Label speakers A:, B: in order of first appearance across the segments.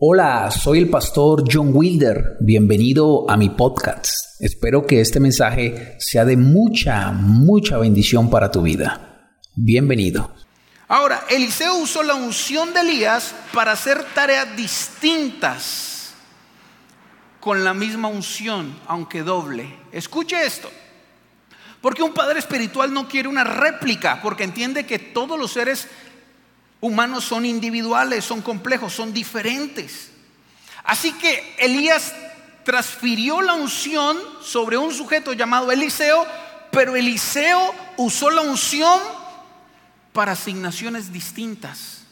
A: Hola, soy el pastor John Wilder. Bienvenido a mi podcast. Espero que este mensaje sea de mucha, mucha bendición para tu vida. Bienvenido.
B: Ahora, Eliseo usó la unción de Elías para hacer tareas distintas con la misma unción, aunque doble. Escuche esto. Porque un padre espiritual no quiere una réplica, porque entiende que todos los seres humanos son individuales, son complejos, son diferentes. Así que Elías transfirió la unción sobre un sujeto llamado Eliseo, pero Eliseo usó la unción para asignaciones distintas.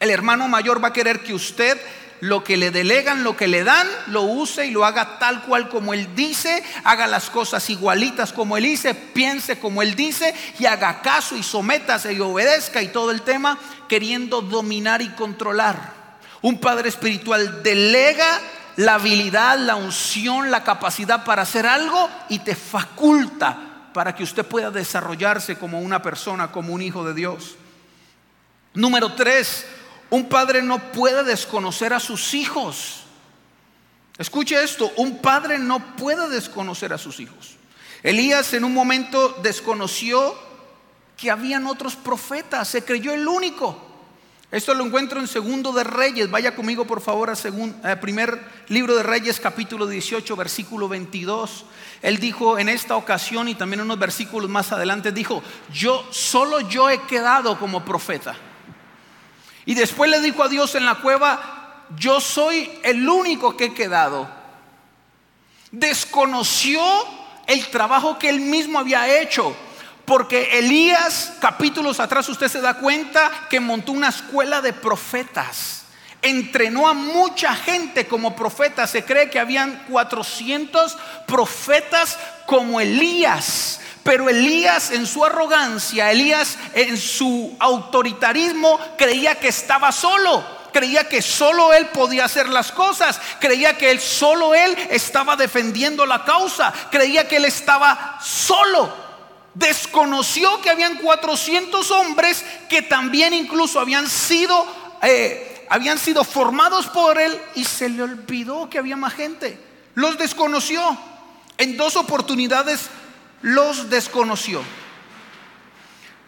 B: El hermano mayor va a querer que usted lo que le delegan, lo que le dan, lo use y lo haga tal cual como Él dice, haga las cosas igualitas como Él dice, piense como Él dice y haga caso y sométase y obedezca y todo el tema queriendo dominar y controlar. Un padre espiritual delega la habilidad, la unción, la capacidad para hacer algo y te faculta para que usted pueda desarrollarse como una persona, como un hijo de Dios. Número tres, un padre no puede desconocer a sus hijos. Escuche esto, un padre no puede desconocer a sus hijos. Elías en un momento desconoció que habían otros profetas, se creyó el único. Esto lo encuentro en Segundo de Reyes. Vaya conmigo por favor a primer libro de Reyes capítulo 18 versículo 22. Él dijo en esta ocasión y también unos versículos más adelante dijo, "Yo solo yo he quedado como profeta." Y después le dijo a Dios en la cueva, yo soy el único que he quedado. Desconoció el trabajo que él mismo había hecho. Porque Elías, capítulos atrás, usted se da cuenta que montó una escuela de profetas. Entrenó a mucha gente como profetas. Se cree que habían 400 profetas como Elías. Pero Elías en su arrogancia, Elías en su autoritarismo creía que estaba solo. Creía que solo él podía hacer las cosas. Creía que él solo él estaba defendiendo la causa. Creía que él estaba solo. Desconoció que habían 400 hombres que también incluso habían sido eh, habían sido formados por él y se le olvidó que había más gente. Los desconoció. En dos oportunidades los desconoció.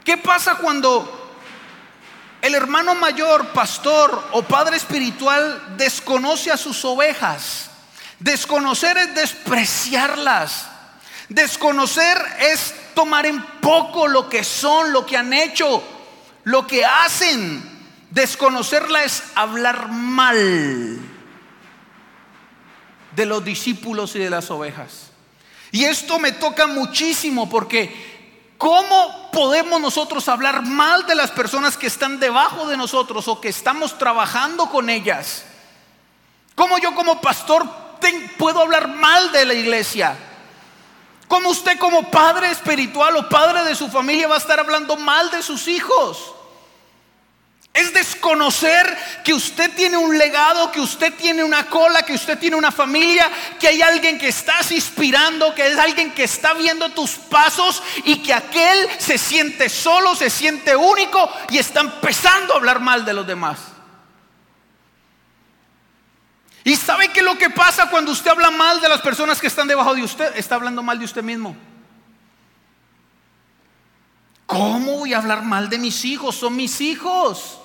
B: ¿Qué pasa cuando el hermano mayor, pastor o padre espiritual desconoce a sus ovejas? Desconocer es despreciarlas. Desconocer es tomar en poco lo que son, lo que han hecho, lo que hacen. Desconocerla es hablar mal de los discípulos y de las ovejas. Y esto me toca muchísimo porque ¿cómo podemos nosotros hablar mal de las personas que están debajo de nosotros o que estamos trabajando con ellas? ¿Cómo yo como pastor puedo hablar mal de la iglesia? ¿Cómo usted como padre espiritual o padre de su familia va a estar hablando mal de sus hijos? Es desconocer que usted tiene un legado, que usted tiene una cola, que usted tiene una familia, que hay alguien que estás inspirando, que es alguien que está viendo tus pasos y que aquel se siente solo, se siente único y está empezando a hablar mal de los demás. ¿Y sabe qué es lo que pasa cuando usted habla mal de las personas que están debajo de usted? Está hablando mal de usted mismo. ¿Cómo voy a hablar mal de mis hijos? Son mis hijos.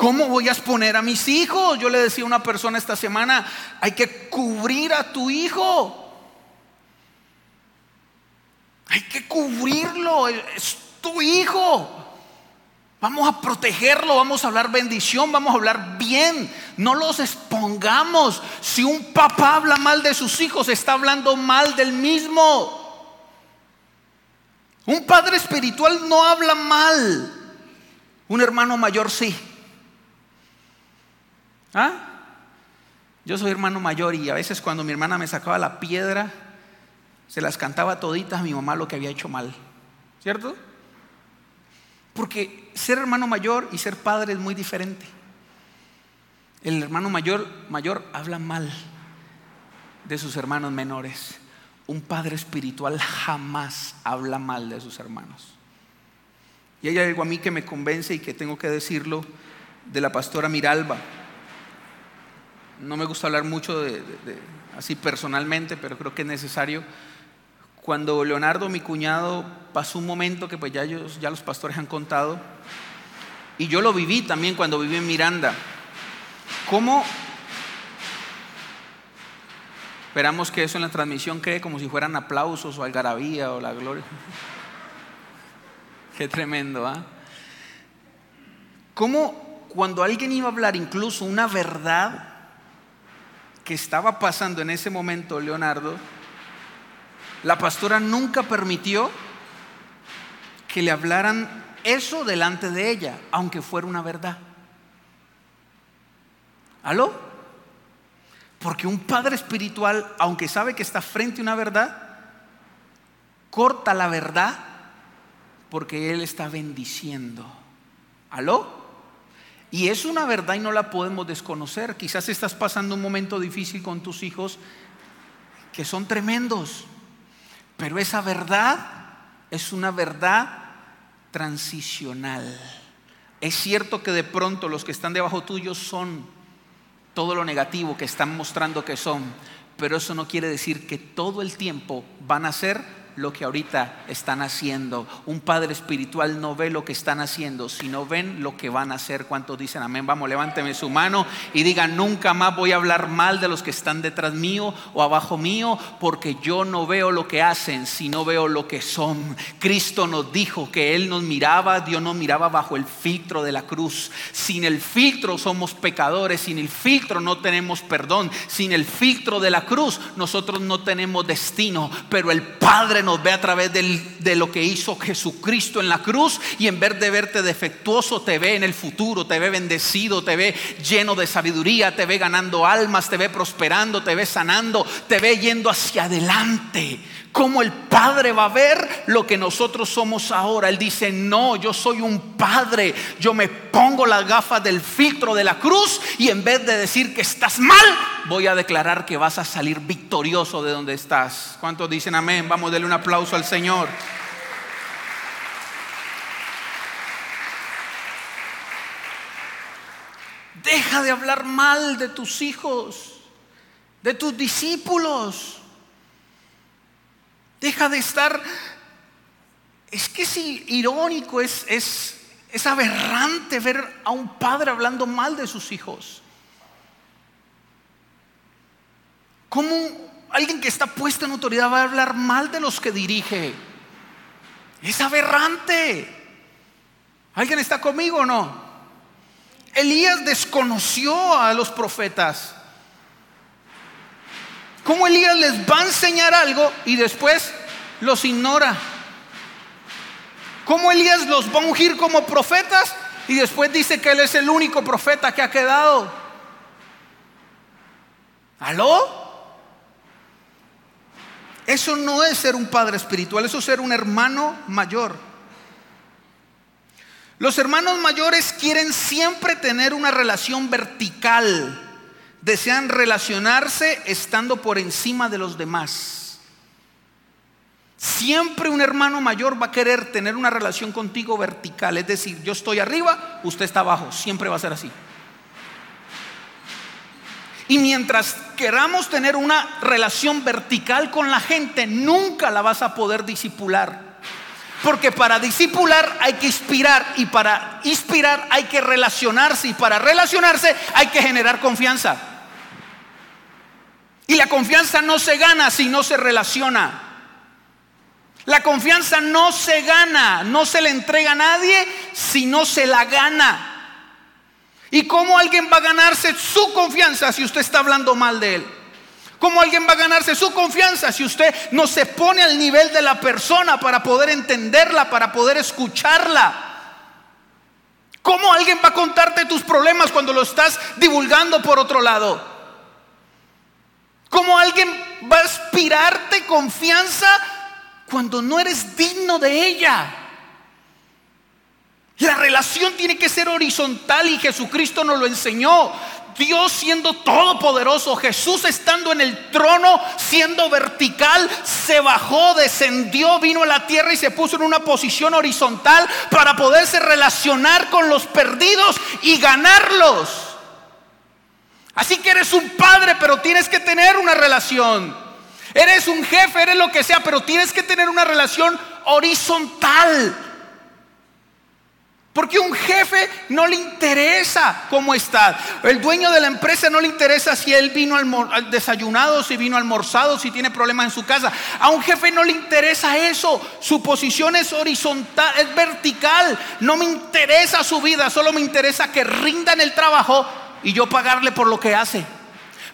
B: ¿Cómo voy a exponer a mis hijos? Yo le decía a una persona esta semana, hay que cubrir a tu hijo. Hay que cubrirlo, es tu hijo. Vamos a protegerlo, vamos a hablar bendición, vamos a hablar bien. No los expongamos. Si un papá habla mal de sus hijos, está hablando mal del mismo. Un padre espiritual no habla mal. Un hermano mayor sí. ¿Ah? Yo soy hermano mayor y a veces cuando mi hermana me sacaba la piedra, se las cantaba toditas a mi mamá lo que había hecho mal. ¿Cierto? Porque ser hermano mayor y ser padre es muy diferente. El hermano mayor, mayor habla mal de sus hermanos menores. Un padre espiritual jamás habla mal de sus hermanos. Y hay algo a mí que me convence y que tengo que decirlo de la pastora Miralba. No me gusta hablar mucho de, así personalmente, pero creo que es necesario. Cuando Leonardo, mi cuñado, pasó un momento que pues ya, ya los pastores han contado, y yo lo viví también cuando viví en Miranda. ¿Cómo esperamos que eso en la transmisión quede como si fueran aplausos o algarabía o la gloria? Qué tremendo, ¿ah? ¿Cómo cuando alguien iba a hablar incluso una verdad que estaba pasando en ese momento, Leonardo, la pastora nunca permitió que le hablaran eso delante de ella, aunque fuera una verdad. ¿Aló? Porque un padre espiritual, aunque sabe que está frente a una verdad, corta la verdad porque él está bendiciendo. ¿Aló? Y es una verdad y no la podemos desconocer. Quizás estás pasando un momento difícil con tus hijos que son tremendos, pero esa verdad es una verdad transicional. Es cierto que de pronto los que están debajo tuyo son todo lo negativo que están mostrando que son, pero eso no quiere decir que todo el tiempo van a ser lo que ahorita están haciendo. Un padre espiritual no ve lo que están haciendo, sino ven lo que van a hacer. ¿Cuántos dicen amén? Vamos, levánteme su mano y digan, nunca más voy a hablar mal de los que están detrás mío o abajo mío, porque yo no veo lo que hacen, sino veo lo que son. Cristo nos dijo que Él nos miraba, Dios nos miraba bajo el filtro de la cruz. Sin el filtro somos pecadores, sin el filtro no tenemos perdón, sin el filtro de la cruz nosotros no tenemos destino, pero el Padre nos ve a través de lo que hizo Jesucristo en la cruz y en vez de verte defectuoso, te ve en el futuro, te ve bendecido, te ve lleno de sabiduría, te ve ganando almas, te ve prosperando, te ve sanando, te ve yendo hacia adelante. Como el Padre va a ver lo que nosotros somos ahora. Él dice, no, yo soy un Padre. Yo me pongo las gafas del filtro de la cruz y en vez de decir que estás mal, voy a declarar que vas a salir victorioso de donde estás. ¿Cuántos dicen amén? Vamos a darle un aplauso al Señor. Deja de hablar mal de tus hijos, de tus discípulos. Deja de estar... Es que es irónico, es, es, es aberrante ver a un padre hablando mal de sus hijos. ¿Cómo alguien que está puesto en autoridad va a hablar mal de los que dirige? Es aberrante. ¿Alguien está conmigo o no? Elías desconoció a los profetas. ¿Cómo Elías les va a enseñar algo y después los ignora? ¿Cómo Elías los va a ungir como profetas y después dice que él es el único profeta que ha quedado? ¿Aló? Eso no es ser un padre espiritual, eso es ser un hermano mayor. Los hermanos mayores quieren siempre tener una relación vertical desean relacionarse estando por encima de los demás. Siempre un hermano mayor va a querer tener una relación contigo vertical, es decir, yo estoy arriba, usted está abajo, siempre va a ser así. Y mientras queramos tener una relación vertical con la gente, nunca la vas a poder disipular. Porque para disipular hay que inspirar y para inspirar hay que relacionarse y para relacionarse hay que generar confianza. Y la confianza no se gana si no se relaciona. La confianza no se gana, no se le entrega a nadie si no se la gana. ¿Y cómo alguien va a ganarse su confianza si usted está hablando mal de él? ¿Cómo alguien va a ganarse su confianza si usted no se pone al nivel de la persona para poder entenderla, para poder escucharla? ¿Cómo alguien va a contarte tus problemas cuando lo estás divulgando por otro lado? ¿Cómo alguien va a aspirarte confianza cuando no eres digno de ella? La relación tiene que ser horizontal y Jesucristo nos lo enseñó. Dios siendo todopoderoso, Jesús estando en el trono, siendo vertical, se bajó, descendió, vino a la tierra y se puso en una posición horizontal para poderse relacionar con los perdidos y ganarlos. Así que eres un padre, pero tienes que tener una relación. Eres un jefe, eres lo que sea, pero tienes que tener una relación horizontal. Porque un jefe no le interesa cómo está. El dueño de la empresa no le interesa si él vino desayunado, si vino almorzado, si tiene problemas en su casa. A un jefe no le interesa eso. Su posición es horizontal, es vertical. No me interesa su vida, solo me interesa que rinda en el trabajo y yo pagarle por lo que hace.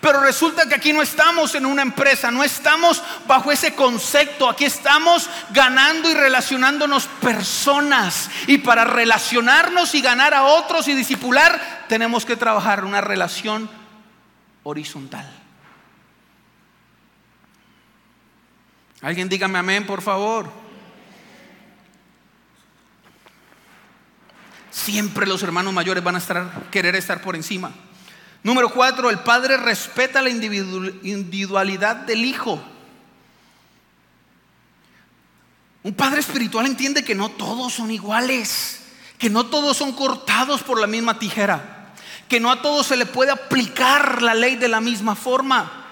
B: Pero resulta que aquí no estamos en una empresa, no estamos bajo ese concepto, aquí estamos ganando y relacionándonos personas. Y para relacionarnos y ganar a otros y disipular, tenemos que trabajar una relación horizontal. Alguien dígame amén, por favor. Siempre los hermanos mayores van a estar, querer estar por encima. Número cuatro, el padre respeta la individualidad del hijo. Un padre espiritual entiende que no todos son iguales, que no todos son cortados por la misma tijera, que no a todos se le puede aplicar la ley de la misma forma,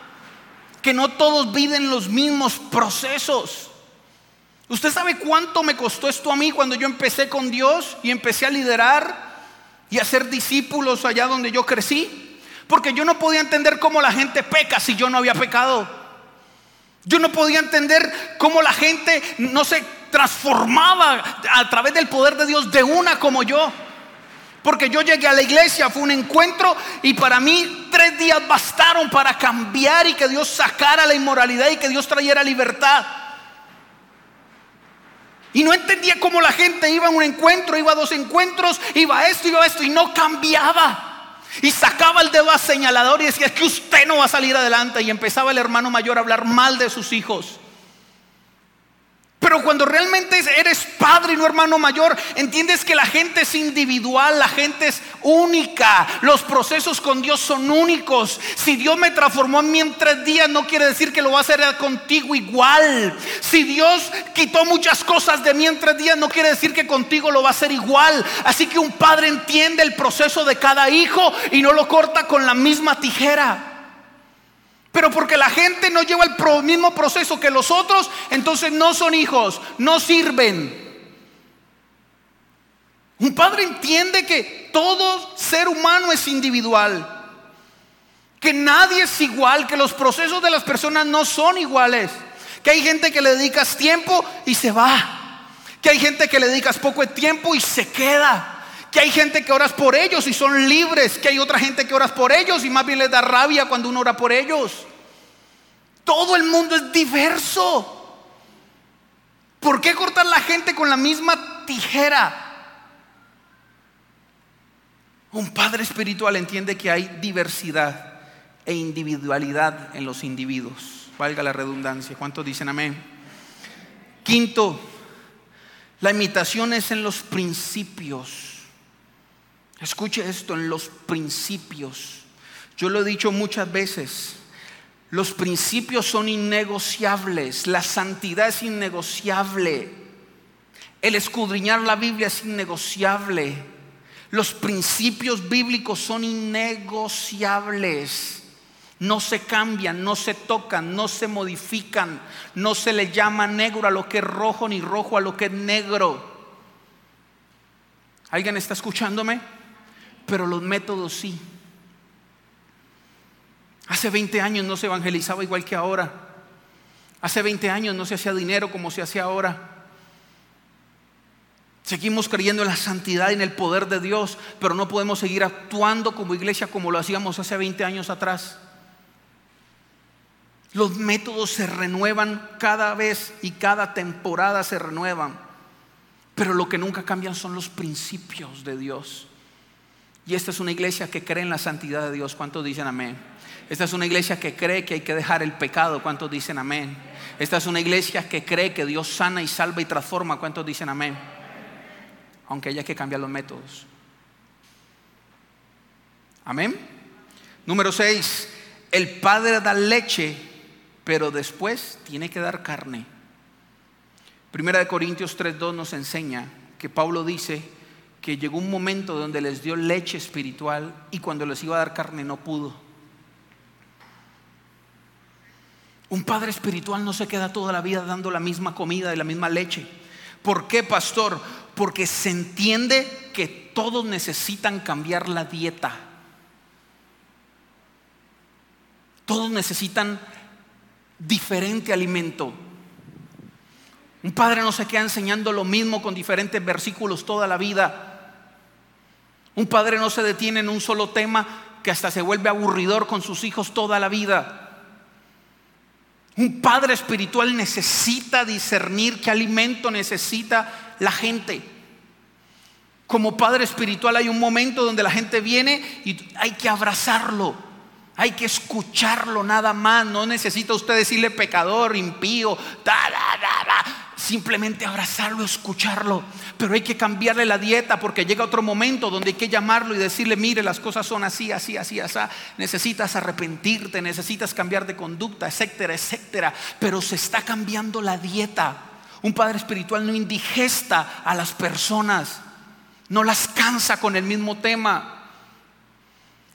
B: que no todos viven los mismos procesos. ¿Usted sabe cuánto me costó esto a mí cuando yo empecé con Dios y empecé a liderar y a ser discípulos allá donde yo crecí? Porque yo no podía entender cómo la gente peca si yo no había pecado. Yo no podía entender cómo la gente no se transformaba a través del poder de Dios de una como yo. Porque yo llegué a la iglesia, fue un encuentro y para mí tres días bastaron para cambiar y que Dios sacara la inmoralidad y que Dios trayera libertad. Y no entendía cómo la gente iba a un encuentro, iba a dos encuentros, iba a esto, iba a esto y no cambiaba. Y sacaba el dedo a señalador y decía, que usted no va a salir adelante. Y empezaba el hermano mayor a hablar mal de sus hijos. Pero cuando realmente eres padre y no hermano mayor, entiendes que la gente es individual, la gente es única. Los procesos con Dios son únicos. Si Dios me transformó en mí en tres días, no quiere decir que lo va a hacer contigo igual. Si Dios quitó muchas cosas de mí en tres días, no quiere decir que contigo lo va a hacer igual. Así que un padre entiende el proceso de cada hijo y no lo corta con la misma tijera. Pero porque la gente no lleva el mismo proceso que los otros, entonces no son hijos, no sirven. Un padre entiende que todo ser humano es individual, que nadie es igual, que los procesos de las personas no son iguales, que hay gente que le dedicas tiempo y se va, que hay gente que le dedicas poco tiempo y se queda, que hay gente que oras por ellos y son libres, que hay otra gente que oras por ellos y más bien les da rabia cuando uno ora por ellos. Todo el mundo es diverso. ¿Por qué cortar la gente con la misma tijera? Un padre espiritual entiende que hay diversidad e individualidad en los individuos. Valga la redundancia. ¿Cuántos dicen amén? Quinto, la imitación es en los principios. Escuche esto, en los principios. Yo lo he dicho muchas veces. Los principios son innegociables, la santidad es innegociable, el escudriñar la Biblia es innegociable, los principios bíblicos son innegociables. No se cambian, no se tocan, no se modifican, no se le llama negro a lo que es rojo ni rojo a lo que es negro. ¿Alguien está escuchándome? Pero los métodos sí. Hace 20 años no se evangelizaba igual que ahora. Hace 20 años no se hacía dinero como se hace ahora. Seguimos creyendo en la santidad y en el poder de Dios, pero no podemos seguir actuando como iglesia como lo hacíamos hace 20 años atrás. Los métodos se renuevan cada vez y cada temporada se renuevan, pero lo que nunca cambian son los principios de Dios. Y esta es una iglesia que cree en la santidad de Dios. ¿Cuántos dicen amén? Esta es una iglesia que cree que hay que dejar el pecado. ¿Cuántos dicen amén? Esta es una iglesia que cree que Dios sana y salva y transforma. ¿Cuántos dicen amén? Aunque haya que cambiar los métodos. Amén. Número 6, el padre da leche, pero después tiene que dar carne. Primera de Corintios 3.2 nos enseña que Pablo dice que llegó un momento donde les dio leche espiritual y cuando les iba a dar carne no pudo. Un padre espiritual no se queda toda la vida dando la misma comida y la misma leche. ¿Por qué, pastor? Porque se entiende que todos necesitan cambiar la dieta. Todos necesitan diferente alimento. Un padre no se queda enseñando lo mismo con diferentes versículos toda la vida. Un padre no se detiene en un solo tema que hasta se vuelve aburridor con sus hijos toda la vida. Un padre espiritual necesita discernir qué alimento necesita la gente. Como padre espiritual hay un momento donde la gente viene y hay que abrazarlo. Hay que escucharlo nada más. No necesita usted decirle pecador, impío, simplemente abrazarlo, escucharlo. Pero hay que cambiarle la dieta porque llega otro momento donde hay que llamarlo y decirle, mire, las cosas son así, así, así, así. Necesitas arrepentirte, necesitas cambiar de conducta, etcétera, etcétera. Pero se está cambiando la dieta. Un padre espiritual no indigesta a las personas, no las cansa con el mismo tema.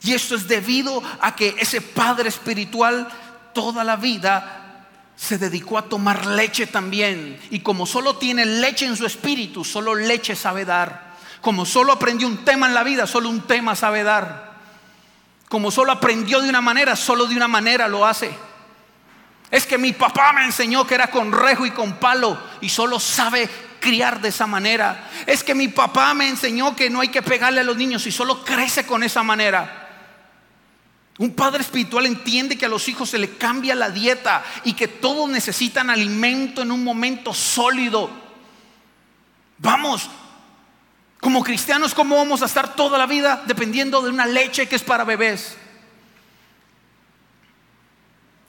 B: Y esto es debido a que ese padre espiritual toda la vida se dedicó a tomar leche también. Y como solo tiene leche en su espíritu, solo leche sabe dar. Como solo aprendió un tema en la vida, solo un tema sabe dar. Como solo aprendió de una manera, solo de una manera lo hace. Es que mi papá me enseñó que era con rejo y con palo y solo sabe criar de esa manera. Es que mi papá me enseñó que no hay que pegarle a los niños y solo crece con esa manera. Un padre espiritual entiende que a los hijos se le cambia la dieta y que todos necesitan alimento en un momento sólido. Vamos, como cristianos, ¿cómo vamos a estar toda la vida dependiendo de una leche que es para bebés?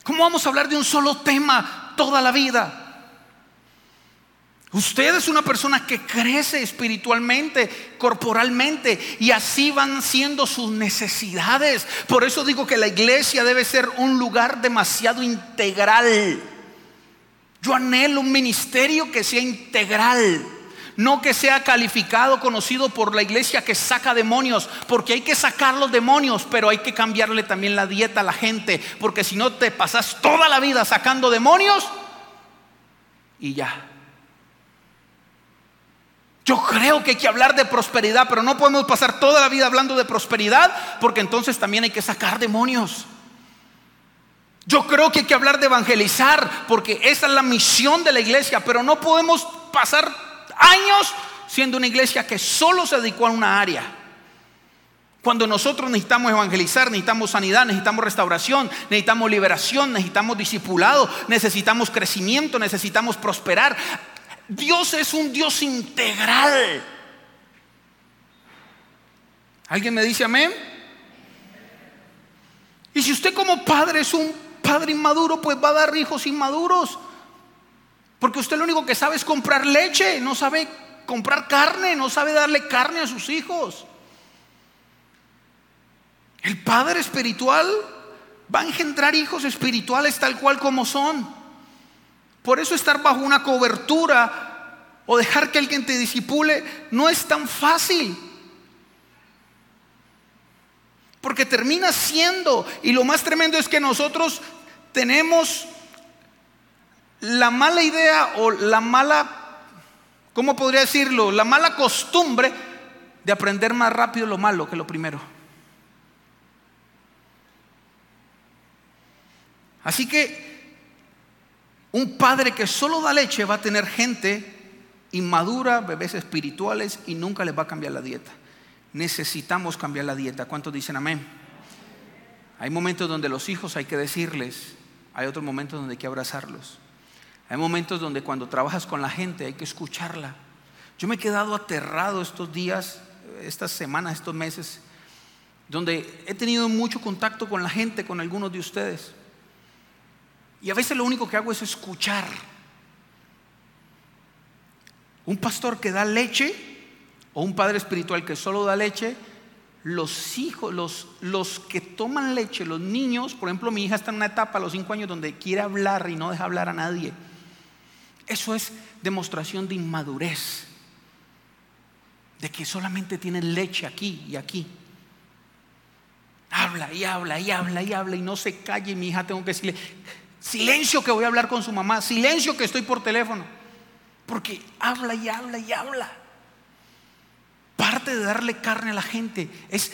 B: ¿Cómo vamos a hablar de un solo tema toda la vida? Usted es una persona que crece espiritualmente, corporalmente, y así van siendo sus necesidades. Por eso digo que la iglesia debe ser un lugar demasiado integral. Yo anhelo un ministerio que sea integral. No que sea calificado, conocido por la iglesia que saca demonios, porque hay que sacar los demonios, pero hay que cambiarle también la dieta a la gente, porque si no te pasas toda la vida sacando demonios y ya. Yo creo que hay que hablar de prosperidad, pero no podemos pasar toda la vida hablando de prosperidad, porque entonces también hay que sacar demonios. Yo creo que hay que hablar de evangelizar, porque esa es la misión de la iglesia, pero no podemos pasar años siendo una iglesia que solo se dedicó a una área. Cuando nosotros necesitamos evangelizar, necesitamos sanidad, necesitamos restauración, necesitamos liberación, necesitamos discipulado, necesitamos crecimiento, necesitamos prosperar. Dios es un Dios integral. ¿Alguien me dice amén? Y si usted como padre es un padre inmaduro, pues va a dar hijos inmaduros. Porque usted lo único que sabe es comprar leche, no sabe comprar carne, no sabe darle carne a sus hijos. El padre espiritual va a engendrar hijos espirituales tal cual como son. Por eso estar bajo una cobertura o dejar que alguien te disipule no es tan fácil. Porque termina siendo, y lo más tremendo es que nosotros tenemos la mala idea o la mala, ¿cómo podría decirlo? La mala costumbre de aprender más rápido lo malo que lo primero. Así que un padre que solo da leche va a tener gente inmadura, bebés espirituales y nunca les va a cambiar la dieta. Necesitamos cambiar la dieta. ¿Cuántos dicen amén? Hay momentos donde los hijos hay que decirles, hay otros momentos donde hay que abrazarlos. Hay momentos donde cuando trabajas con la gente hay que escucharla. Yo me he quedado aterrado estos días, estas semanas, estos meses, donde he tenido mucho contacto con la gente, con algunos de ustedes. Y a veces lo único que hago es escuchar. Un pastor que da leche o un padre espiritual que solo da leche los hijos, los, los que toman leche, los niños, por ejemplo, mi hija está en una etapa a los cinco años donde quiere hablar y no deja hablar a nadie. Eso es demostración de inmadurez, de que solamente tiene leche aquí y aquí. Habla y habla y habla y habla y no se calle. Mi hija tengo que decirle, silencio que voy a hablar con su mamá, silencio que estoy por teléfono. Porque habla y habla y habla. Parte de darle carne a la gente es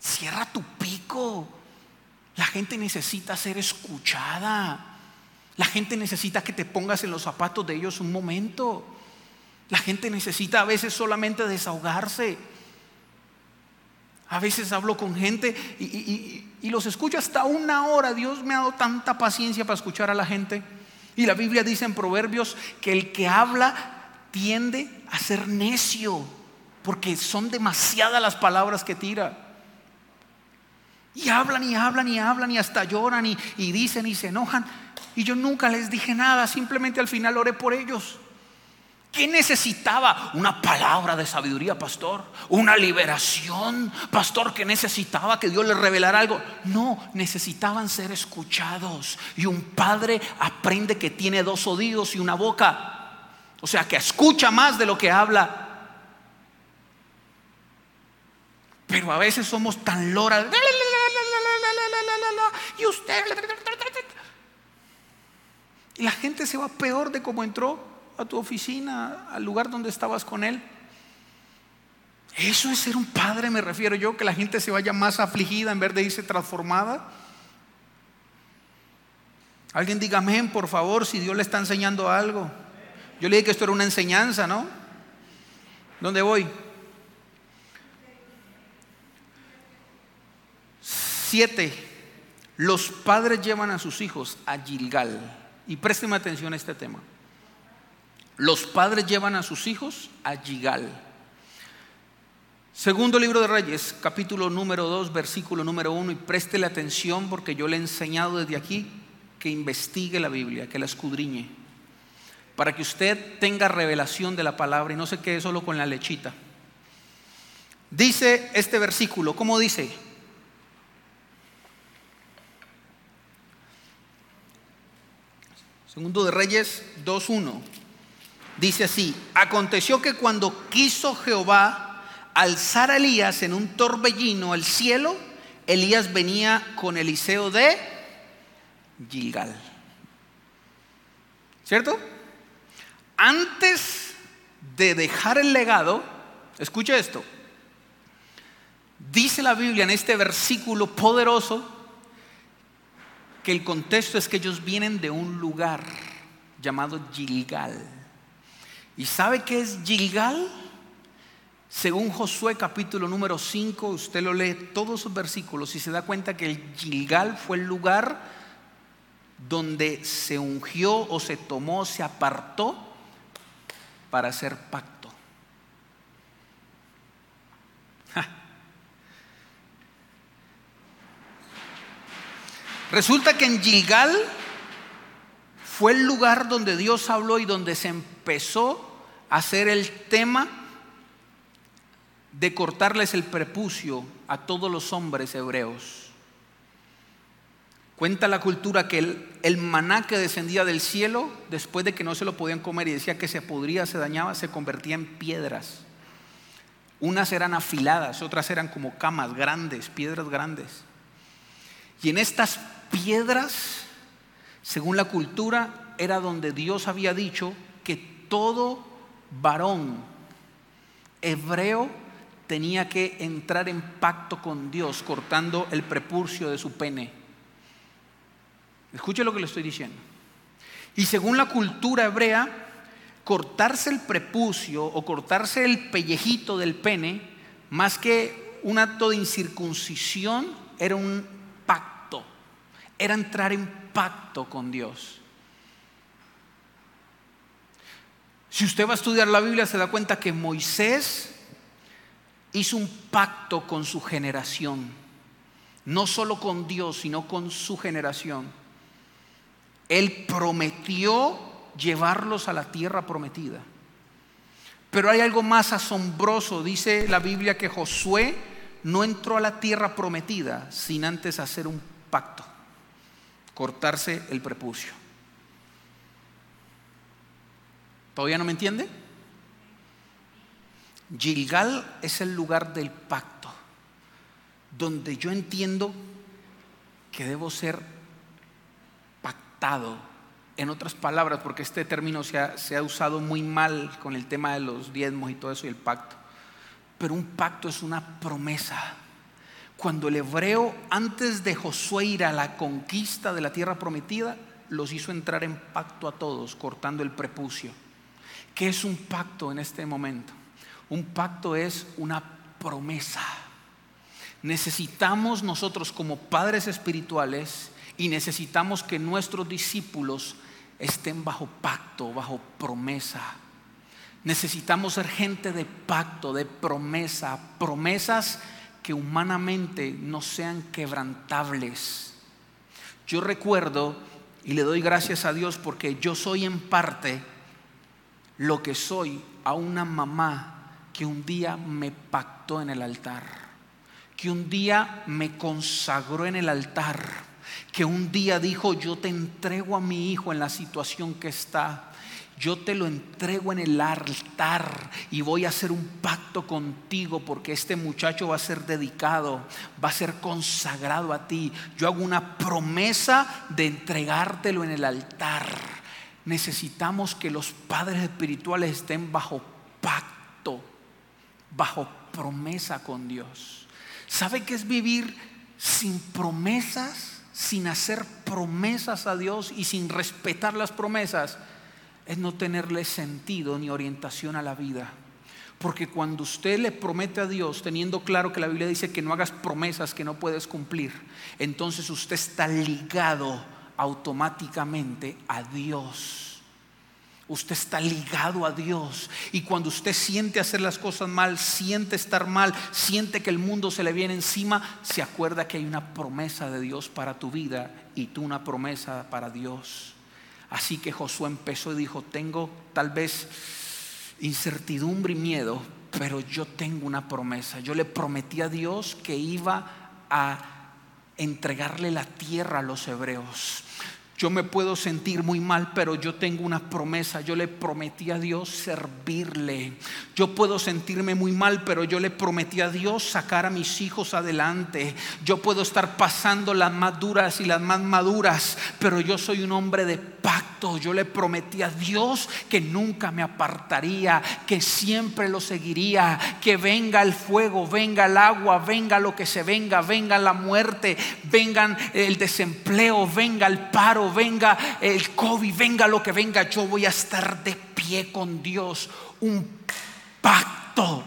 B: cierra tu pico. La gente necesita ser escuchada. La gente necesita que te pongas en los zapatos de ellos un momento. La gente necesita a veces solamente desahogarse. A veces hablo con gente y, los escucho hasta una hora. Dios me ha dado tanta paciencia para escuchar a la gente. Y la Biblia dice en Proverbios que el que habla tiende a ser necio, porque son demasiadas las palabras que tira. Y hablan y hablan y hablan y hasta lloran y, y dicen y se enojan. Y yo nunca les dije nada, simplemente al final oré por ellos. ¿Qué necesitaba? Una palabra de sabiduría, pastor. Una liberación, pastor, que necesitaba que Dios les revelara algo. No, necesitaban ser escuchados. Y un padre aprende que tiene dos oídos y una boca. O sea, que escucha más de lo que habla. Pero a veces somos tan loras. Y usted. Y la gente se va peor de cómo entró a tu oficina, al lugar donde estabas con él. Eso es ser un padre, me refiero yo, que la gente se vaya más afligida en vez de irse transformada. Alguien diga amén, por favor, si Dios le está enseñando algo. Yo le dije que esto era una enseñanza, ¿no? ¿Dónde voy? Siete. Los padres llevan a sus hijos a Gilgal. Y présteme atención a este tema. Los padres llevan a sus hijos a Gigal. Segundo libro de Reyes, capítulo número 2, versículo número 1, y préstele atención porque yo le he enseñado desde aquí que investigue la Biblia, que la escudriñe, para que usted tenga revelación de la palabra y no se quede solo con la lechita. Dice este versículo, ¿cómo dice? Segundo de Reyes 2.1. Dice así, aconteció que cuando quiso Jehová alzar a Elías en un torbellino al cielo, Elías venía con Eliseo de Gilgal. ¿Cierto? Antes de dejar el legado, escucha esto, dice la Biblia en este versículo poderoso que el contexto es que ellos vienen de un lugar llamado Gilgal. ¿Y sabe qué es Gilgal? Según Josué capítulo número 5, usted lo lee todos sus versículos y se da cuenta que el Gilgal fue el lugar donde se ungió o se tomó, se apartó para hacer pacto. Resulta que en Gilgal fue el lugar donde Dios habló y donde se empezó hacer el tema de cortarles el prepucio a todos los hombres hebreos. Cuenta la cultura que el, el, maná que descendía del cielo, después de que no se lo podían comer y decía que se podría, se dañaba, se convertía en piedras. Unas eran afiladas, otras eran como camas grandes, piedras grandes. Y en estas piedras, según la cultura, era donde Dios había dicho que todo varón hebreo tenía que entrar en pacto con Dios cortando el prepurcio de su pene. Escuche lo que le estoy diciendo. Y según la cultura hebrea, cortarse el prepucio o cortarse el pellejito del pene, más que un acto de incircuncisión, era un pacto, era entrar en pacto con Dios. Si usted va a estudiar la Biblia se da cuenta que Moisés hizo un pacto con su generación, no solo con Dios, sino con su generación. Él prometió llevarlos a la tierra prometida. Pero hay algo más asombroso, dice la Biblia que Josué no entró a la tierra prometida sin antes hacer un pacto, cortarse el prepucio. ¿Todavía no me entiende? Gilgal es el lugar del pacto, donde yo entiendo que debo ser pactado. En otras palabras, porque este término se ha, usado muy mal con el tema de los diezmos y todo eso y el pacto. Pero un pacto es una promesa. Cuando el hebreo, antes de Josué ir a la conquista de la tierra prometida, los hizo entrar en pacto a todos, cortando el prepucio. ¿Qué es un pacto en este momento? Un pacto es una promesa. Necesitamos nosotros como padres espirituales y necesitamos que nuestros discípulos estén bajo pacto, bajo promesa. Necesitamos ser gente de pacto, de promesa, promesas que humanamente no sean quebrantables. Yo recuerdo y le doy gracias a Dios porque yo soy en parte lo que soy a una mamá que un día me pactó en el altar, que un día me consagró en el altar, que un día dijo, yo te entrego a mi hijo en la situación que está. Yo te lo entrego en el altar y voy a hacer un pacto contigo porque este muchacho va a ser dedicado, va a ser consagrado a ti. Yo hago una promesa de entregártelo en el altar. Necesitamos que los padres espirituales estén bajo pacto, bajo promesa con Dios. ¿Sabe qué es vivir sin promesas? sin hacer promesas a Dios y sin respetar las promesas, es no tenerle sentido ni orientación a la vida. Porque cuando usted le promete a Dios, teniendo claro que la Biblia dice que no hagas promesas que no puedes cumplir, entonces usted está ligado automáticamente a Dios. Usted está ligado a Dios. Y cuando usted siente hacer las cosas mal, siente estar mal, siente que el mundo se le viene encima, se acuerda que hay una promesa de Dios para tu vida y tú una promesa para Dios. Así que Josué empezó y dijo, tengo tal vez incertidumbre y miedo, pero yo tengo una promesa. Yo le prometí a Dios que iba a entregarle la tierra a los hebreos. Yo me puedo sentir muy mal, pero yo tengo una promesa. Yo le prometí a Dios servirle. Yo puedo sentirme muy mal, pero yo le prometí a Dios sacar a mis hijos adelante. Yo puedo estar pasando las más duras y las más maduras, pero yo soy un hombre de pacto. Yo le prometí a Dios que nunca me apartaría, que siempre lo seguiría, que venga el fuego, venga el agua, venga lo que se venga, venga la muerte, vengan el desempleo, venga el paro venga el COVID, venga lo que venga, yo voy a estar de pie con Dios. Un pacto.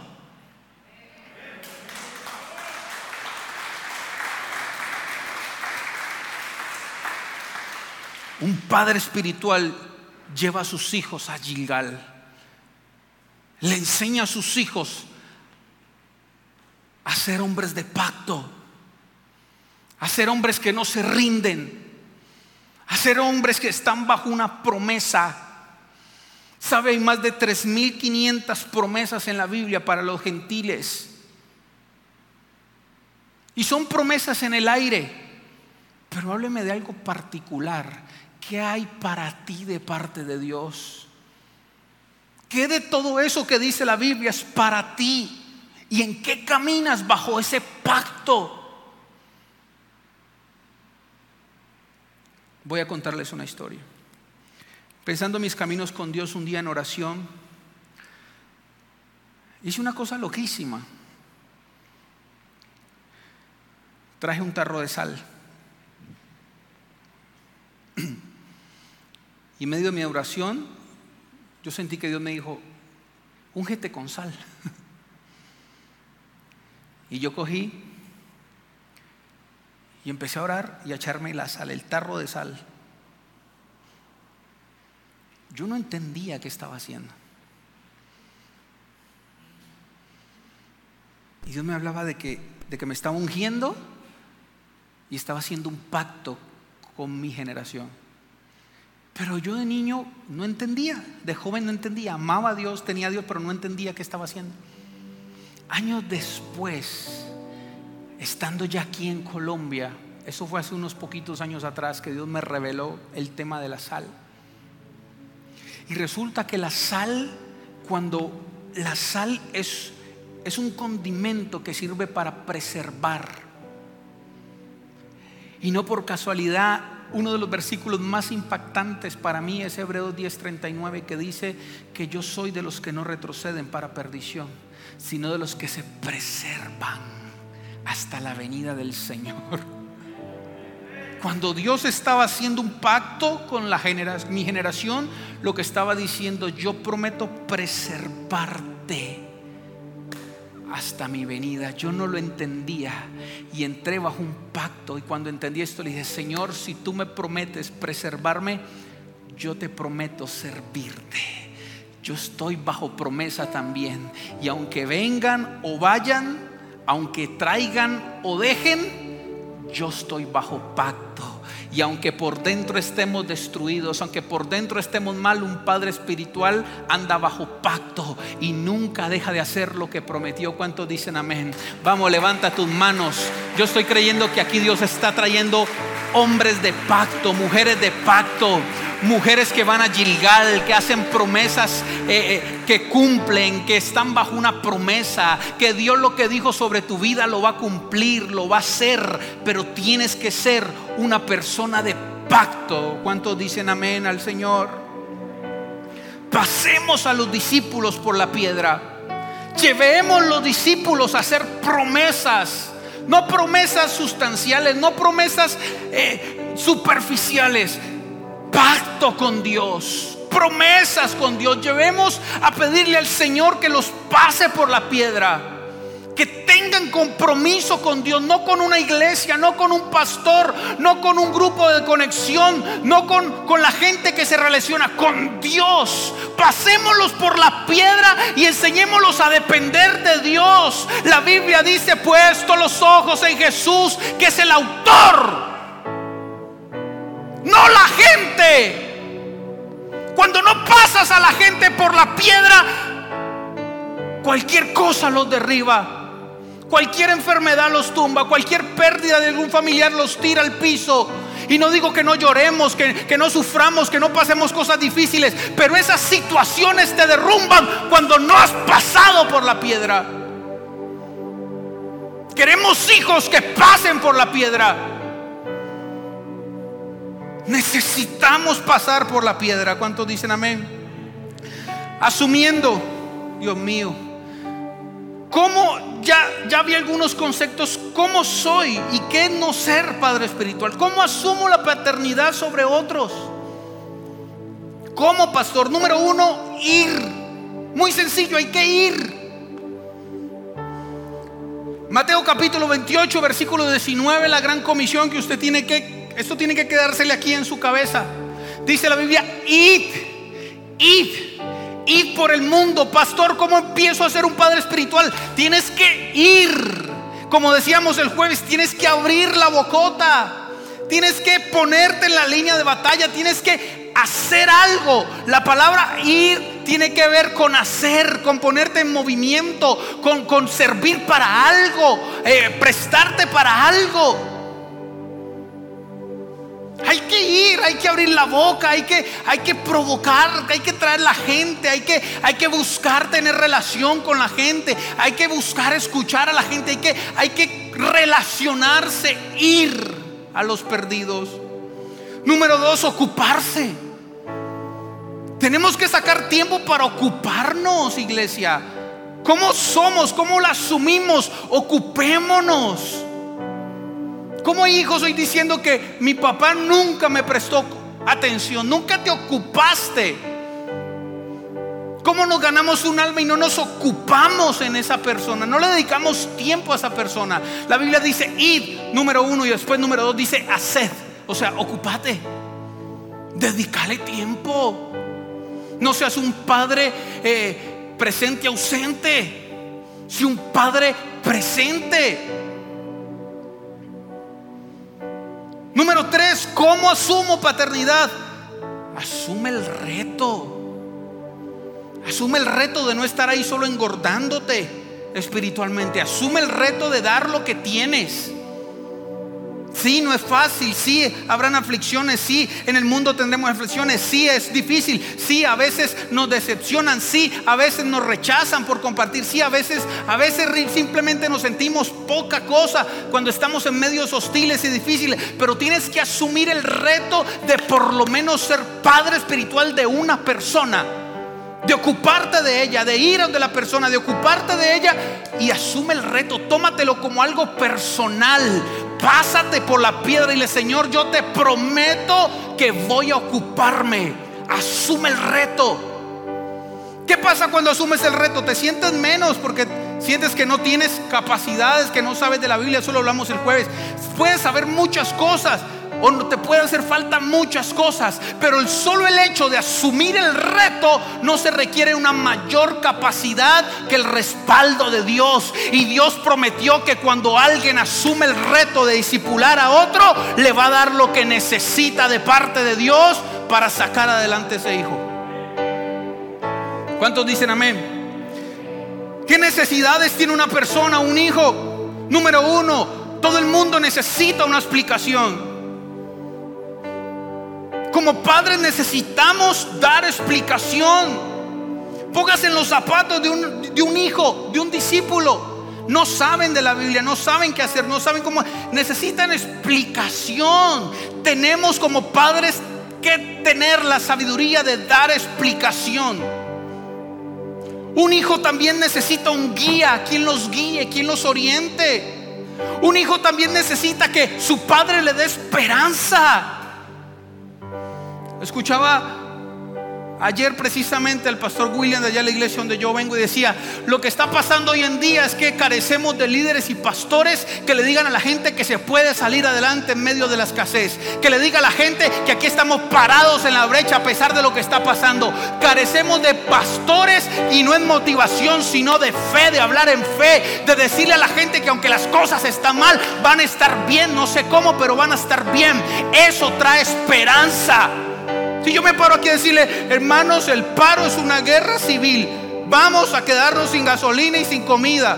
B: Un padre espiritual lleva a sus hijos a Gilgal. Le enseña a sus hijos a ser hombres de pacto, a ser hombres que no se rinden, a ser hombres que están bajo una promesa. Sabe, hay más de 3.500 promesas en la Biblia para los gentiles. Y son promesas en el aire. Pero hábleme de algo particular. ¿Qué hay para ti de parte de Dios? ¿Qué de todo eso que dice la Biblia es para ti? ¿Y en qué caminas bajo ese pacto? Voy a contarles una historia. Pensando mis caminos con Dios un día en oración, hice una cosa loquísima. Traje un tarro de sal. Y en medio de mi oración, yo sentí que Dios me dijo, úngete con sal. Y yo cogí y empecé a orar y a echarme la sal, el tarro de sal. Yo no entendía qué estaba haciendo. Y Dios me hablaba de que, de que me estaba ungiendo y estaba haciendo un pacto con mi generación. Pero yo de niño no entendía, de joven no entendía, amaba a Dios, tenía a Dios, pero no entendía qué estaba haciendo. Años después estando ya aquí en Colombia, eso fue hace unos poquitos años atrás que Dios me reveló el tema de la sal. Y resulta que la sal, cuando la sal es, es un condimento que sirve para preservar. Y no por casualidad, uno de los versículos más impactantes para mí es Hebreos 10:39 que dice que yo soy de los que no retroceden para perdición, sino de los que se preservan hasta la venida del Señor. Cuando Dios estaba haciendo un pacto con la mi generación, lo que estaba diciendo, yo prometo preservarte hasta mi venida. Yo no lo entendía y entré bajo un pacto y cuando entendí esto le dije, Señor, si tú me prometes preservarme, yo te prometo servirte. Yo estoy bajo promesa también y aunque vengan o vayan, aunque traigan o dejen, yo estoy bajo pacto. Y aunque por dentro estemos destruidos, aunque por dentro estemos mal, un Padre espiritual anda bajo pacto y nunca deja de hacer lo que prometió. ¿Cuántos dicen amén? Vamos, levanta tus manos. Yo estoy creyendo que aquí Dios está trayendo hombres de pacto, mujeres de pacto mujeres que van a Gilgal, que hacen promesas eh, eh, que cumplen, que están bajo una promesa, que Dios lo que dijo sobre tu vida lo va a cumplir, lo va a hacer, pero tienes que ser una persona de pacto. ¿Cuántos dicen amén al Señor? Pasemos a los discípulos por la piedra. Llevemos los discípulos a hacer promesas. No promesas sustanciales, no promesas eh, superficiales, pacto con Dios, promesas con Dios. Llevemos a pedirle al Señor que los pase por la piedra. Que tengan compromiso con Dios, no con una iglesia, no con un pastor, no con un grupo de conexión, no con, con la gente que se relaciona, con Dios. Pasémoslos por la piedra y enseñémoslos a depender de Dios. La Biblia dice, puesto los ojos en Jesús, que es el autor no la gente. Cuando no pasas a la gente por la piedra, cualquier cosa los derriba. Cualquier enfermedad los tumba, cualquier pérdida de algún familiar los tira al piso. Y no digo que no lloremos, que, que, no suframos, que no pasemos cosas difíciles, pero esas situaciones te derrumban cuando no has pasado por la piedra. Queremos hijos que pasen por la piedra. Necesitamos pasar por la piedra. ¿Cuántos dicen amén? Asumiendo, Dios mío, ¿cómo ya, ya vi algunos conceptos? ¿Cómo soy y qué no ser padre espiritual? ¿Cómo asumo la paternidad sobre otros? ¿Cómo, pastor? Número uno, ir. Muy sencillo, hay que ir. Mateo capítulo 28, versículo 19, la gran comisión que usted tiene que esto tiene que quedársele aquí en su cabeza. Dice la Biblia, id, id, id por el mundo. Pastor, ¿cómo empiezo a ser un padre espiritual? Tienes que ir. Como decíamos el jueves, tienes que abrir la bocota. Tienes que ponerte en la línea de batalla. Tienes que hacer algo. La palabra ir tiene que ver con hacer, con ponerte en movimiento, con, con servir para algo, eh, prestarte para algo. Hay que ir, hay que abrir la boca, hay que, hay que provocar, hay que traer la gente, hay que, hay que buscar tener relación con la gente, hay que buscar escuchar a la gente, hay que, hay que relacionarse, ir a los perdidos. Número dos, ocuparse. Tenemos que sacar tiempo para ocuparnos, iglesia. ¿Cómo somos? ¿Cómo la asumimos? Ocupémonos. Como hijo estoy diciendo que mi papá nunca me prestó atención, nunca te ocupaste. ¿Cómo nos ganamos un alma y no nos ocupamos en esa persona? No le dedicamos tiempo a esa persona. La Biblia dice id, número uno, y después número dos dice haced. O sea, ocupate. Dedícale tiempo. No seas un padre eh, presente ausente. Si un padre presente. Número tres, ¿cómo asumo paternidad? Asume el reto. Asume el reto de no estar ahí solo engordándote. espiritualmente. Asume el reto de dar lo que tienes. Sí, no es fácil, sí, habrán aflicciones, sí, en el mundo tendremos aflicciones, sí, es difícil, sí, a veces nos decepcionan, sí, a veces nos rechazan por compartir, sí, a veces, a veces simplemente nos sentimos poca cosa cuando estamos en medios hostiles y difíciles, pero tienes que asumir el reto de por lo menos ser padre espiritual de una persona de ocuparte de ella, de ir a de la persona, de ocuparte de ella y asume el reto, tómatelo como algo personal. Pásate por la piedra y le, Señor, yo te prometo que voy a ocuparme. Asume el reto. ¿Qué pasa cuando asumes el reto? Te sientes menos porque sientes que no tienes capacidades, que no sabes de la Biblia, solo hablamos el jueves. Puedes saber muchas cosas, o te puede hacer falta muchas cosas, pero el solo el hecho de asumir el reto no se requiere una mayor capacidad que el respaldo de Dios. Y Dios prometió que cuando alguien asume el reto de disipular a otro, le va a dar lo que necesita de parte de Dios para sacar adelante ese hijo. ¿Cuántos dicen amén? ¿Qué necesidades tiene una persona, un hijo? Número uno, todo el mundo necesita una explicación. Como padres necesitamos dar explicación. Póngase en los zapatos de un, de un hijo, de un discípulo. No saben de la Biblia, no saben qué hacer, no saben cómo. Necesitan explicación. Tenemos como padres que tener la sabiduría de dar explicación. Un hijo también necesita un guía, quien los guíe, quien los oriente. Un hijo también necesita que su padre le dé esperanza. Escuchaba ayer precisamente al pastor William de allá en la iglesia donde yo vengo y decía, lo que está pasando hoy en día es que carecemos de líderes y pastores que le digan a la gente que se puede salir adelante en medio de la escasez, que le diga a la gente que aquí estamos parados en la brecha a pesar de lo que está pasando. Carecemos de pastores y no en motivación, sino de fe, de hablar en fe, de decirle a la gente que aunque las cosas están mal, van a estar bien, no sé cómo, pero van a estar bien. Eso trae esperanza. Si yo me paro aquí a decirle, hermanos, el paro es una guerra civil, vamos a quedarnos sin gasolina y sin comida.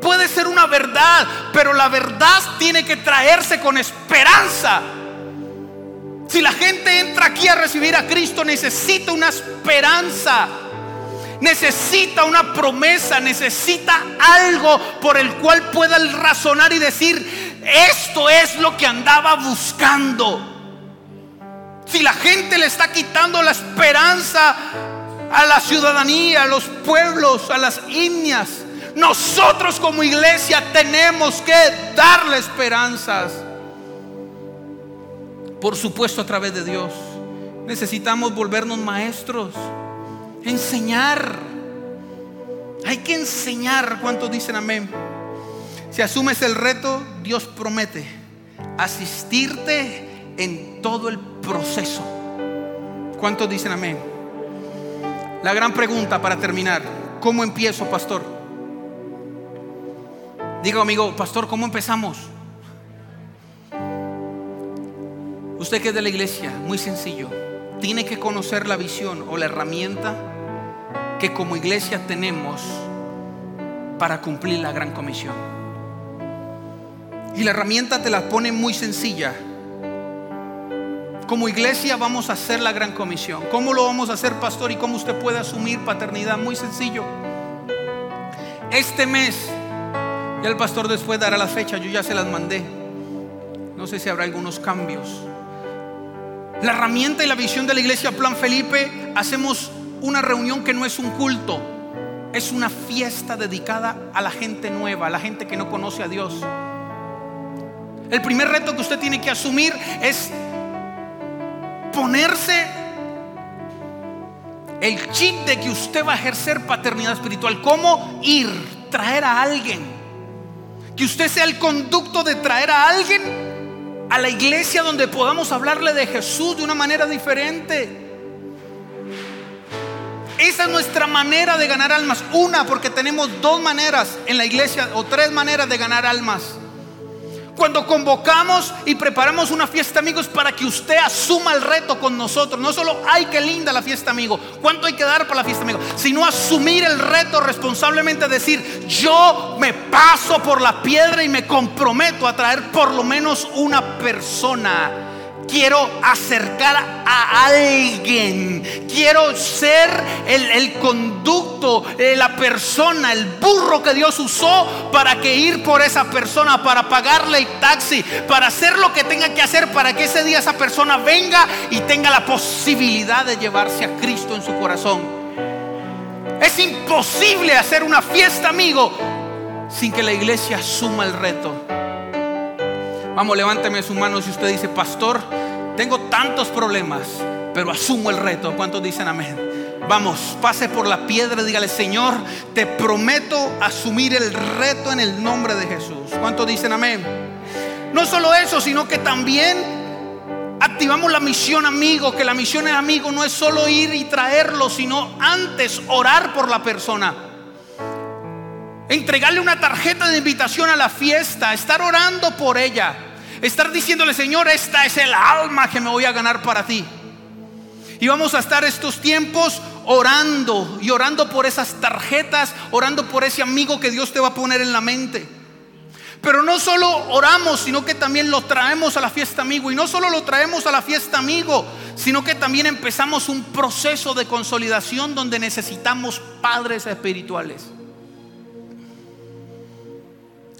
B: Puede ser una verdad, pero la verdad tiene que traerse con esperanza. Si la gente entra aquí a recibir a Cristo, necesita una esperanza. Necesita una promesa, necesita algo por el cual pueda razonar y decir, esto es lo que andaba buscando. Si la gente le está quitando la esperanza a la ciudadanía, a los pueblos, a las indias, nosotros como iglesia tenemos que darle esperanzas. Por supuesto a través de Dios. Necesitamos volvernos maestros, enseñar. Hay que enseñar. ¿Cuántos dicen amén? Si asumes el reto, Dios promete asistirte en todo el proceso. ¿Cuántos dicen amén? La gran pregunta para terminar, ¿cómo empiezo, pastor? Diga amigo, pastor, ¿cómo empezamos? Usted que es de la iglesia, muy sencillo, tiene que conocer la visión o la herramienta que como iglesia tenemos para cumplir la gran comisión. Y la herramienta te la pone muy sencilla como iglesia vamos a hacer la gran comisión. ¿Cómo lo vamos a hacer, pastor? ¿Y cómo usted puede asumir paternidad? Muy sencillo. Este mes, ya el pastor después dará la fecha, yo ya se las mandé. No sé si habrá algunos cambios. La herramienta y la visión de la iglesia Plan Felipe, hacemos una reunión que no es un culto, es una fiesta dedicada a la gente nueva, a la gente que no conoce a Dios. El primer reto que usted tiene que asumir es ponerse el chip de que usted va a ejercer paternidad espiritual. ¿Cómo ir? Traer a alguien. Que usted sea el conducto de traer a alguien a la iglesia donde podamos hablarle de Jesús de una manera diferente. Esa es nuestra manera de ganar almas. Una, porque tenemos dos maneras en la iglesia o tres maneras de ganar almas. Cuando convocamos y preparamos una fiesta amigos para que usted asuma el reto con nosotros. No solo hay que linda la fiesta amigo, cuánto hay que dar para la fiesta amigo, sino asumir el reto responsablemente, decir, yo me paso por la piedra y me comprometo a traer por lo menos una persona quiero acercar a alguien, quiero ser el, conducto, eh, la persona, el burro que Dios usó para que ir por esa persona, para pagarle el taxi, para hacer lo que tenga que hacer para que ese día esa persona venga y tenga la posibilidad de llevarse a Cristo en su corazón. Es imposible hacer una fiesta, amigo, sin que la iglesia asuma el reto. Vamos, levánteme su mano si usted dice, pastor, tengo tantos problemas, pero asumo el reto. ¿Cuántos dicen amén? Vamos, pase por la piedra, dígale, Señor, te prometo asumir el reto en el nombre de Jesús. ¿Cuántos dicen amén? No solo eso, sino que también activamos la misión amigo, que la misión es amigo no es solo ir y traerlo, sino antes orar por la persona entregarle una tarjeta de invitación a la fiesta, estar orando por ella, estar diciéndole, Señor, esta es el alma que me voy a ganar para ti. Y vamos a estar estos tiempos orando y orando por esas tarjetas, orando por ese amigo que Dios te va a poner en la mente. Pero no solo oramos, sino que también lo traemos a la fiesta amigo. Y no solo lo traemos a la fiesta amigo, sino que también empezamos un proceso de consolidación donde necesitamos padres espirituales.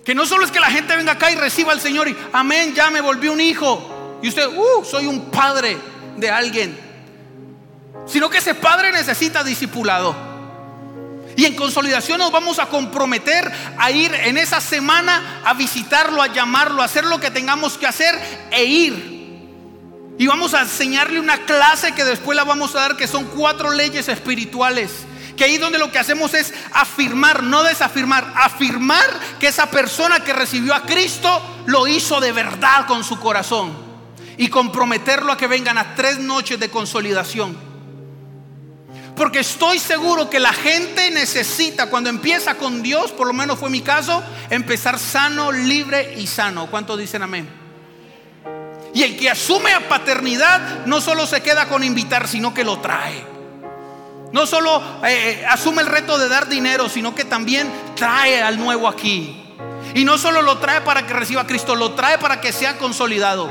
B: Que no solo es que la gente venga acá y reciba al Señor y amén, ya me volví un hijo. Y usted, uh, soy un padre de alguien. Sino que ese padre necesita discipulado. Y en consolidación nos vamos a comprometer a ir en esa semana a visitarlo, a llamarlo, a hacer lo que tengamos que hacer e ir. Y vamos a enseñarle una clase que después la vamos a dar, que son cuatro leyes espirituales que ahí donde lo que hacemos es afirmar, no desafirmar, afirmar que esa persona que recibió a Cristo lo hizo de verdad con su corazón y comprometerlo a que vengan a tres noches de consolidación. Porque estoy seguro que la gente necesita, cuando empieza con Dios, por lo menos fue mi caso, empezar sano, libre y sano. ¿Cuántos dicen amén? Y el que asume a paternidad no solo se queda con invitar, sino que lo trae. No solo eh, eh, asume el reto de dar dinero, sino que también trae al nuevo aquí. Y no solo lo trae para que reciba a Cristo, lo trae para que sea consolidado.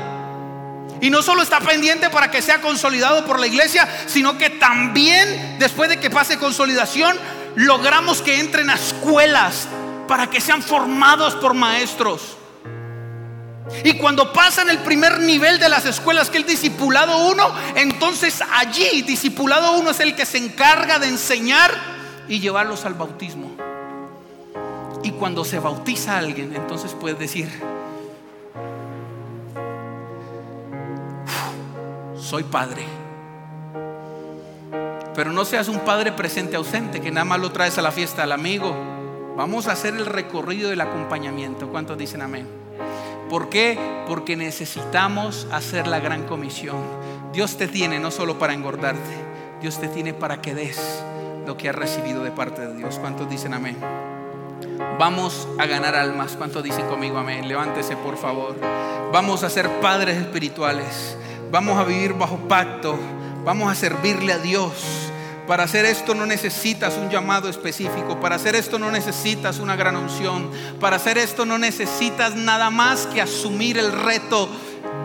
B: Y no solo está pendiente para que sea consolidado por la iglesia, sino que también después de que pase consolidación, logramos que entren a escuelas para que sean formados por maestros. Y cuando pasan el primer nivel de las escuelas, que el discipulado uno, entonces allí discipulado uno es el que se encarga de enseñar y llevarlos al bautismo. Y cuando se bautiza a alguien, entonces puedes decir, soy padre. Pero no seas un padre presente ausente, que nada más lo traes a la fiesta al amigo. Vamos a hacer el recorrido del acompañamiento. ¿Cuántos dicen amén? ¿Por qué? Porque necesitamos hacer la gran comisión. Dios te tiene no solo para engordarte, Dios te tiene para que des lo que has recibido de parte de Dios. ¿Cuántos dicen amén? Vamos a ganar almas. ¿Cuántos dicen conmigo amén? Levántese por favor. Vamos a ser padres espirituales. Vamos a vivir bajo pacto. Vamos a servirle a Dios. Para hacer esto no necesitas un llamado específico. Para hacer esto no necesitas una gran unción. Para hacer esto no necesitas nada más que asumir el reto.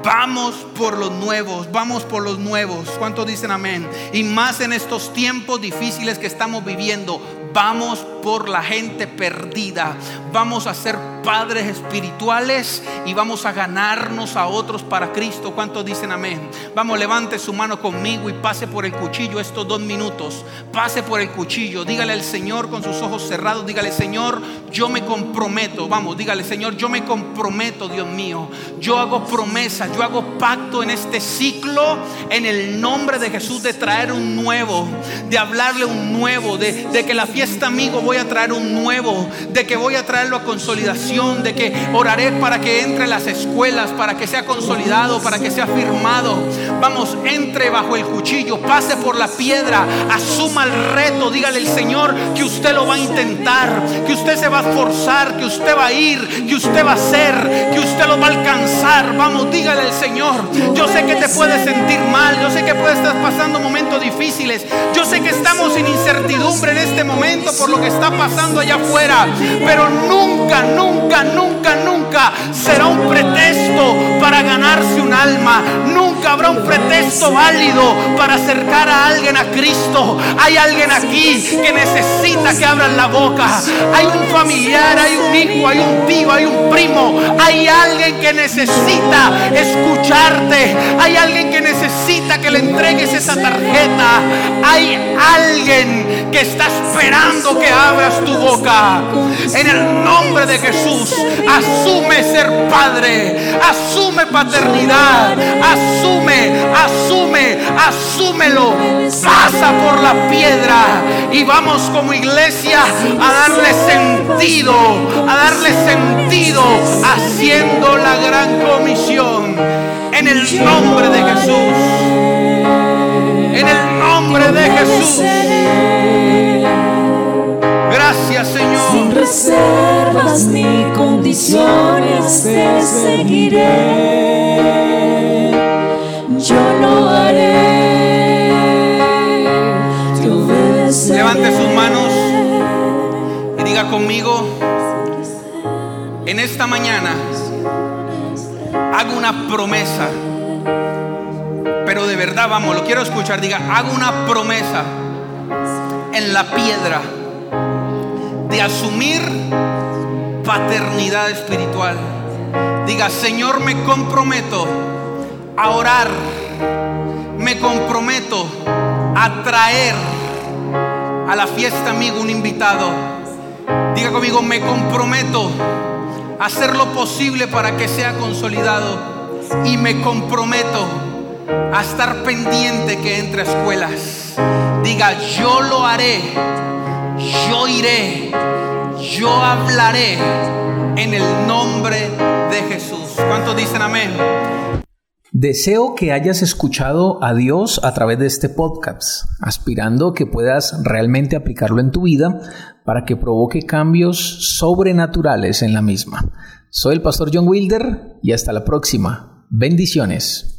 B: Vamos por los nuevos, vamos por los nuevos. ¿Cuántos dicen amén? Y más en estos tiempos difíciles que estamos viviendo. Vamos por la gente perdida. Vamos a ser padres espirituales y vamos a ganarnos a otros para Cristo. ¿Cuántos dicen amén? Vamos, levante su mano conmigo y pase por el cuchillo estos dos minutos. Pase por el cuchillo. Dígale al Señor con sus ojos cerrados. Dígale, Señor, yo me comprometo. Vamos, dígale, Señor, yo me comprometo, Dios mío. Yo hago promesa, yo hago pacto en este ciclo en el nombre de Jesús de traer un nuevo, de hablarle un nuevo, de, de que la fiesta amigo voy a traer un nuevo, de que voy a traerlo a consolidación de que oraré para que entre en las escuelas, para que sea consolidado, para que sea firmado. Vamos, entre bajo el cuchillo, pase por la piedra, asuma el reto, dígale al Señor que usted lo va a intentar, que usted se va a esforzar, que usted va a ir, que usted va a hacer, que usted lo va a alcanzar. Vamos, dígale al Señor. Yo sé que te puedes sentir mal, yo sé que puedes estar pasando momentos difíciles, yo sé que estamos en incertidumbre en este momento por lo que está pasando allá afuera, pero nunca, nunca, nunca, nunca será un pretexto para ganarse un alma, nunca habrá un pretexto válido para acercar a alguien a Cristo. Hay alguien aquí que necesita que abran la boca, hay un familiar, hay un hijo, hay un tío, hay un primo, hay alguien que necesita escucharte, hay alguien que necesita que le entregues esa tarjeta, hay alguien que está esperando que abras tu boca. En el nombre de Jesús, asume ser padre, asume paternidad, asume, asume, asúmelo. Pasa por la piedra y vamos como iglesia a darle sentido, a darle sentido haciendo la gran comisión. En el nombre de Jesús. En el nombre de Jesús. Gracias Señor.
C: Sin reservas ni te seguiré. Yo lo haré.
B: Levante sus manos y diga conmigo, en esta mañana hago una promesa. Pero de verdad, vamos, lo quiero escuchar. Diga, hago una promesa en la piedra de asumir paternidad espiritual. Diga, Señor, me comprometo a orar. Me comprometo a traer a la fiesta amigo un invitado. Diga conmigo, me comprometo a hacer lo posible para que sea consolidado. Y me comprometo a estar pendiente que entre a escuelas. Diga, yo lo haré, yo iré, yo hablaré en el nombre de Jesús. ¿Cuántos dicen amén?
A: Deseo que hayas escuchado a Dios a través de este podcast, aspirando que puedas realmente aplicarlo en tu vida para que provoque cambios sobrenaturales en la misma. Soy el pastor John Wilder y hasta la próxima. Bendiciones.